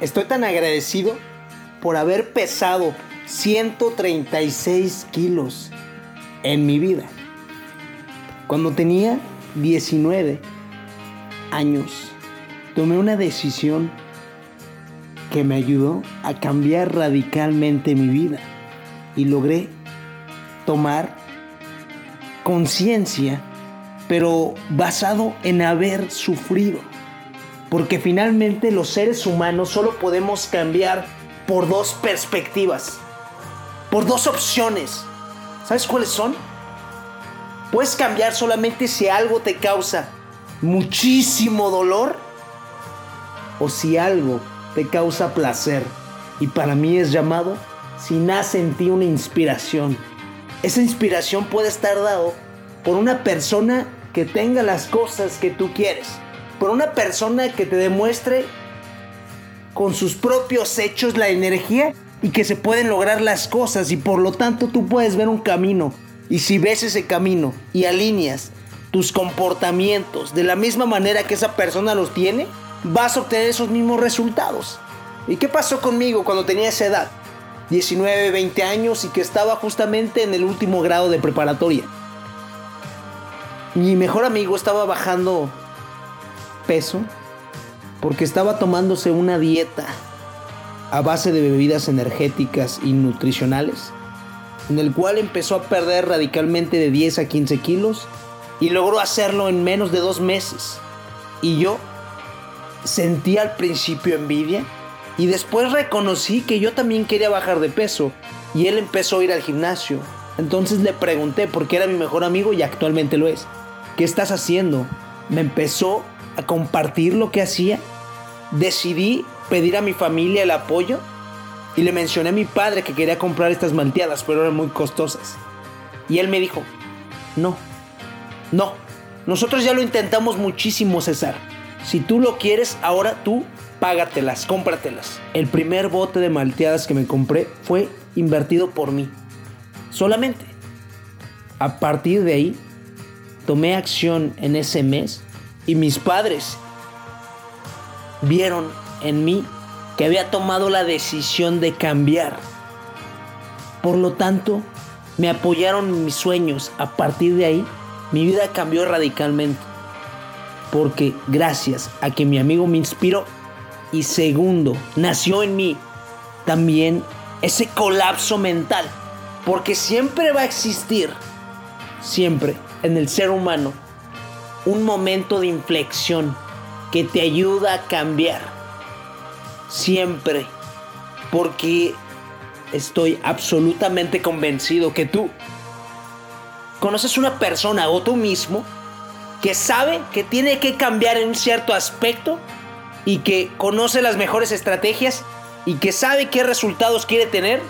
estoy tan agradecido por haber pesado 136 kilos en mi vida. Cuando tenía 19 años, tomé una decisión que me ayudó a cambiar radicalmente mi vida y logré tomar conciencia, pero basado en haber sufrido. Porque finalmente los seres humanos solo podemos cambiar por dos perspectivas, por dos opciones. ¿Sabes cuáles son? Puedes cambiar solamente si algo te causa muchísimo dolor o si algo te causa placer. Y para mí es llamado si nace en ti una inspiración. Esa inspiración puede estar dado por una persona que tenga las cosas que tú quieres. Por una persona que te demuestre con sus propios hechos la energía y que se pueden lograr las cosas y por lo tanto tú puedes ver un camino. Y si ves ese camino y alineas tus comportamientos de la misma manera que esa persona los tiene, vas a obtener esos mismos resultados. ¿Y qué pasó conmigo cuando tenía esa edad? 19, 20 años y que estaba justamente en el último grado de preparatoria. Mi mejor amigo estaba bajando peso porque estaba tomándose una dieta a base de bebidas energéticas y nutricionales, en el cual empezó a perder radicalmente de 10 a 15 kilos y logró hacerlo en menos de dos meses. Y yo sentí al principio envidia y después reconocí que yo también quería bajar de peso y él empezó a ir al gimnasio. Entonces le pregunté, porque era mi mejor amigo y actualmente lo es, ¿qué estás haciendo? Me empezó a compartir lo que hacía. Decidí pedir a mi familia el apoyo y le mencioné a mi padre que quería comprar estas malteadas, pero eran muy costosas. Y él me dijo, no, no, nosotros ya lo intentamos muchísimo, César. Si tú lo quieres, ahora tú págatelas, cómpratelas. El primer bote de malteadas que me compré fue invertido por mí. Solamente. A partir de ahí, tomé acción en ese mes y mis padres vieron en mí que había tomado la decisión de cambiar. Por lo tanto, me apoyaron en mis sueños. A partir de ahí, mi vida cambió radicalmente. Porque gracias a que mi amigo me inspiró, y segundo, nació en mí también ese colapso mental. Porque siempre va a existir, siempre en el ser humano, un momento de inflexión que te ayuda a cambiar. Siempre. Porque estoy absolutamente convencido que tú conoces una persona o tú mismo que sabe que tiene que cambiar en un cierto aspecto y que conoce las mejores estrategias y que sabe qué resultados quiere tener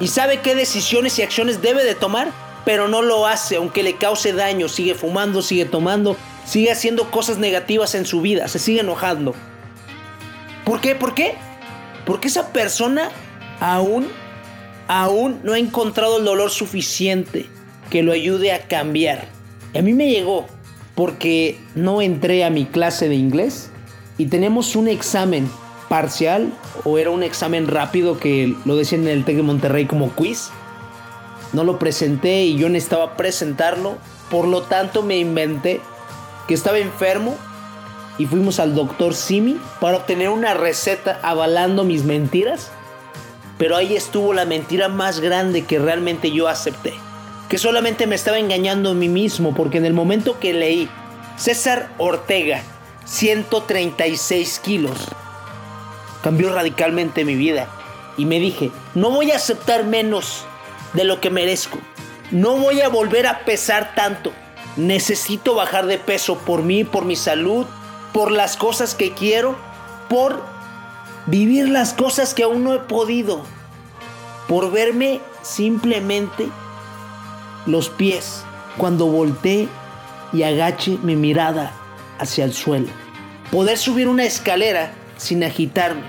y sabe qué decisiones y acciones debe de tomar, pero no lo hace aunque le cause daño, sigue fumando, sigue tomando, sigue haciendo cosas negativas en su vida, se sigue enojando. ¿Por qué? ¿Por qué? Porque esa persona aún, aún no ha encontrado el dolor suficiente que lo ayude a cambiar. Y a mí me llegó porque no entré a mi clase de inglés y tenemos un examen parcial o era un examen rápido que lo decían en el TEC de Monterrey como quiz. No lo presenté y yo necesitaba presentarlo, por lo tanto me inventé que estaba enfermo y fuimos al doctor Simi para obtener una receta avalando mis mentiras. Pero ahí estuvo la mentira más grande que realmente yo acepté. Que solamente me estaba engañando a mí mismo porque en el momento que leí César Ortega 136 kilos. Cambió radicalmente mi vida y me dije, no voy a aceptar menos de lo que merezco. No voy a volver a pesar tanto. Necesito bajar de peso por mí, por mi salud, por las cosas que quiero, por vivir las cosas que aún no he podido, por verme simplemente los pies cuando volteé y agache mi mirada hacia el suelo. Poder subir una escalera sin agitarme.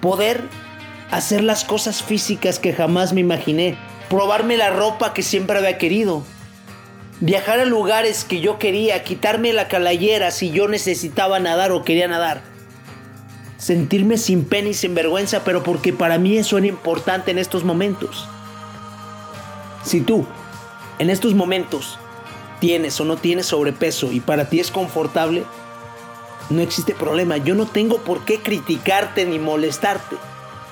Poder hacer las cosas físicas que jamás me imaginé. Probarme la ropa que siempre había querido. Viajar a lugares que yo quería. Quitarme la calayera si yo necesitaba nadar o quería nadar. sentirme sin pena y sin vergüenza, pero porque para mí eso era importante en estos momentos. Si tú, en estos momentos, tienes o no tienes sobrepeso y para ti es confortable, no existe problema. Yo no tengo por qué criticarte ni molestarte.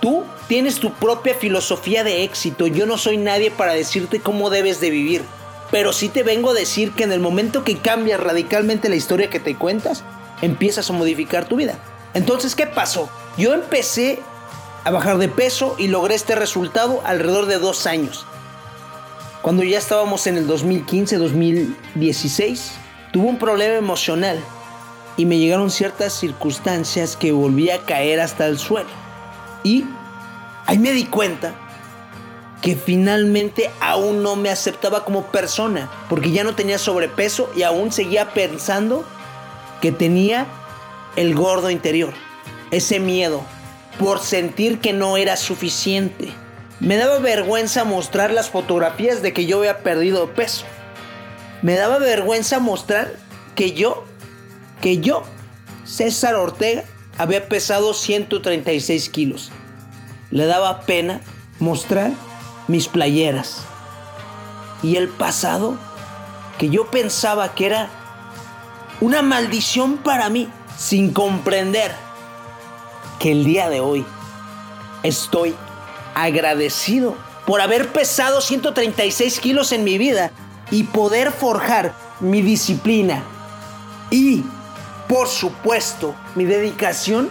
Tú tienes tu propia filosofía de éxito. Yo no soy nadie para decirte cómo debes de vivir. Pero sí te vengo a decir que en el momento que cambias radicalmente la historia que te cuentas, empiezas a modificar tu vida. Entonces, ¿qué pasó? Yo empecé a bajar de peso y logré este resultado alrededor de dos años. Cuando ya estábamos en el 2015-2016, tuve un problema emocional y me llegaron ciertas circunstancias que volví a caer hasta el suelo. Y ahí me di cuenta que finalmente aún no me aceptaba como persona, porque ya no tenía sobrepeso y aún seguía pensando que tenía el gordo interior, ese miedo por sentir que no era suficiente. Me daba vergüenza mostrar las fotografías de que yo había perdido peso. Me daba vergüenza mostrar que yo, que yo, César Ortega, había pesado 136 kilos. Le daba pena mostrar mis playeras. Y el pasado, que yo pensaba que era una maldición para mí, sin comprender que el día de hoy estoy agradecido por haber pesado 136 kilos en mi vida y poder forjar mi disciplina y, por supuesto, mi dedicación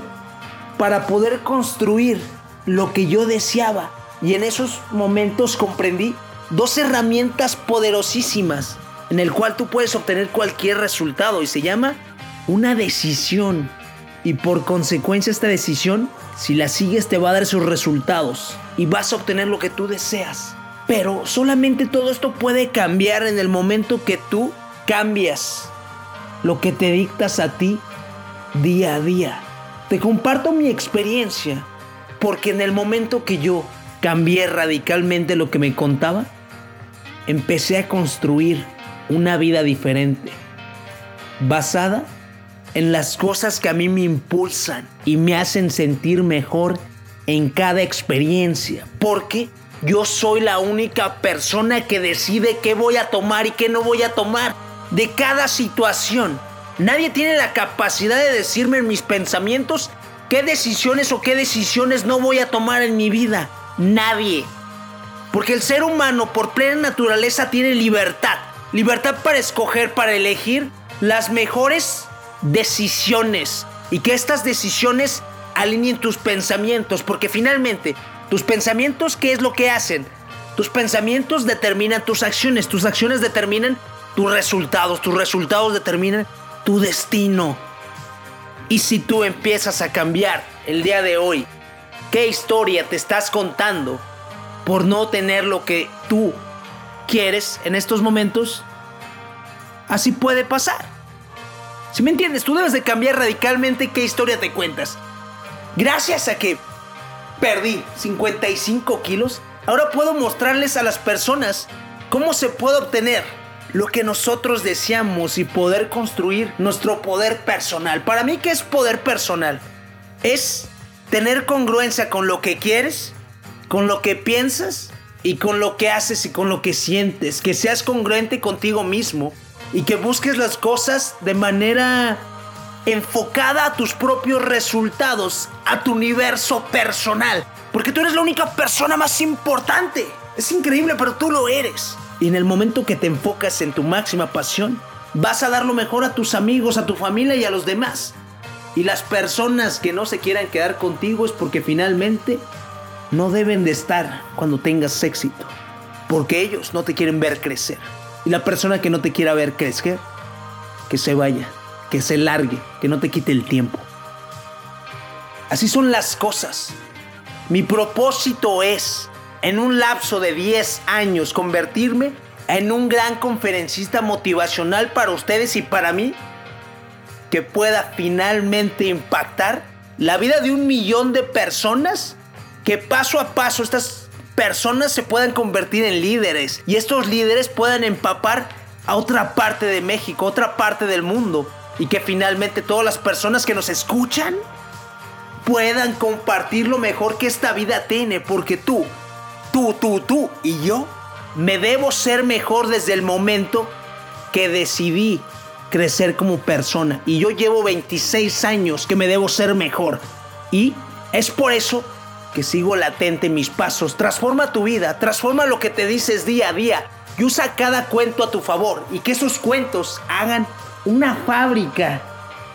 para poder construir lo que yo deseaba. Y en esos momentos comprendí dos herramientas poderosísimas en el cual tú puedes obtener cualquier resultado y se llama una decisión. Y por consecuencia esta decisión, si la sigues te va a dar sus resultados y vas a obtener lo que tú deseas. Pero solamente todo esto puede cambiar en el momento que tú cambias lo que te dictas a ti día a día. Te comparto mi experiencia porque en el momento que yo cambié radicalmente lo que me contaba, empecé a construir una vida diferente, basada en las cosas que a mí me impulsan y me hacen sentir mejor en cada experiencia, porque yo soy la única persona que decide qué voy a tomar y qué no voy a tomar de cada situación. Nadie tiene la capacidad de decirme en mis pensamientos qué decisiones o qué decisiones no voy a tomar en mi vida. Nadie. Porque el ser humano por plena naturaleza tiene libertad. Libertad para escoger, para elegir las mejores decisiones. Y que estas decisiones alineen tus pensamientos. Porque finalmente, tus pensamientos, ¿qué es lo que hacen? Tus pensamientos determinan tus acciones. Tus acciones determinan tus resultados. Tus resultados determinan tu destino. Y si tú empiezas a cambiar el día de hoy, ¿qué historia te estás contando por no tener lo que tú quieres en estos momentos, así puede pasar. Si me entiendes, tú debes de cambiar radicalmente qué historia te cuentas. Gracias a que perdí 55 kilos, ahora puedo mostrarles a las personas cómo se puede obtener lo que nosotros deseamos y poder construir nuestro poder personal. Para mí, ¿qué es poder personal? Es tener congruencia con lo que quieres, con lo que piensas y con lo que haces y con lo que sientes, que seas congruente contigo mismo y que busques las cosas de manera enfocada a tus propios resultados, a tu universo personal, porque tú eres la única persona más importante. Es increíble, pero tú lo eres. Y en el momento que te enfocas en tu máxima pasión, vas a dar lo mejor a tus amigos, a tu familia y a los demás. Y las personas que no se quieran quedar contigo es porque finalmente no deben de estar cuando tengas éxito, porque ellos no te quieren ver crecer. Y la persona que no te quiera ver crecer, que se vaya, que se largue, que no te quite el tiempo. Así son las cosas. Mi propósito es, en un lapso de 10 años, convertirme en un gran conferencista motivacional para ustedes y para mí, que pueda finalmente impactar la vida de un millón de personas que paso a paso estas personas se puedan convertir en líderes y estos líderes puedan empapar a otra parte de México, otra parte del mundo y que finalmente todas las personas que nos escuchan puedan compartir lo mejor que esta vida tiene, porque tú, tú, tú, tú y yo me debo ser mejor desde el momento que decidí crecer como persona. Y yo llevo 26 años que me debo ser mejor. Y es por eso que sigo latente en mis pasos. Transforma tu vida, transforma lo que te dices día a día y usa cada cuento a tu favor y que esos cuentos hagan una fábrica,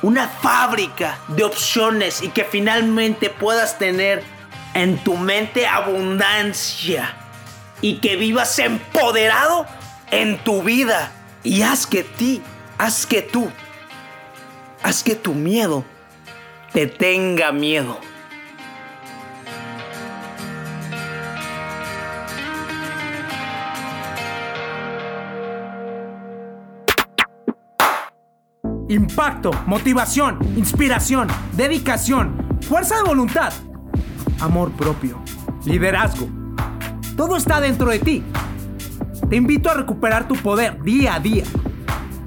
una fábrica de opciones y que finalmente puedas tener en tu mente abundancia y que vivas empoderado en tu vida y haz que ti, haz que tú, haz que tu miedo te tenga miedo. impacto, motivación, inspiración, dedicación, fuerza de voluntad, amor propio, liderazgo. Todo está dentro de ti. Te invito a recuperar tu poder día a día.